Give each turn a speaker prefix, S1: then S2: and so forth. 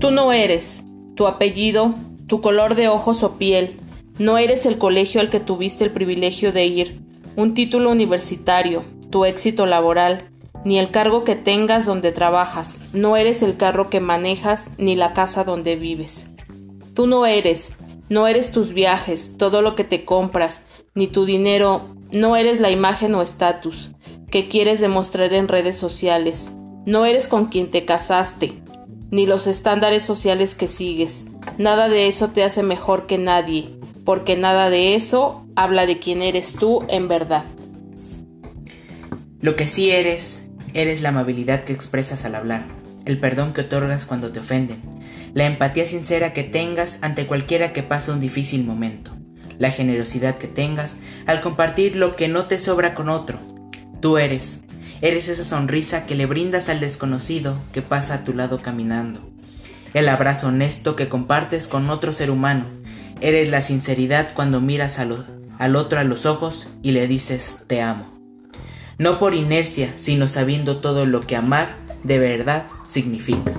S1: Tú no eres, tu apellido, tu color de ojos o piel, no eres el colegio al que tuviste el privilegio de ir, un título universitario, tu éxito laboral, ni el cargo que tengas donde trabajas, no eres el carro que manejas ni la casa donde vives. Tú no eres, no eres tus viajes, todo lo que te compras, ni tu dinero, no eres la imagen o estatus que quieres demostrar en redes sociales, no eres con quien te casaste, ni los estándares sociales que sigues. Nada de eso te hace mejor que nadie, porque nada de eso habla de quién eres tú en verdad.
S2: Lo que sí eres, eres la amabilidad que expresas al hablar, el perdón que otorgas cuando te ofenden, la empatía sincera que tengas ante cualquiera que pase un difícil momento, la generosidad que tengas al compartir lo que no te sobra con otro. Tú eres, eres esa sonrisa que le brindas al desconocido que pasa a tu lado caminando, el abrazo honesto que compartes con otro ser humano, eres la sinceridad cuando miras al otro a los ojos y le dices te amo. No por inercia, sino sabiendo todo lo que amar de verdad significa.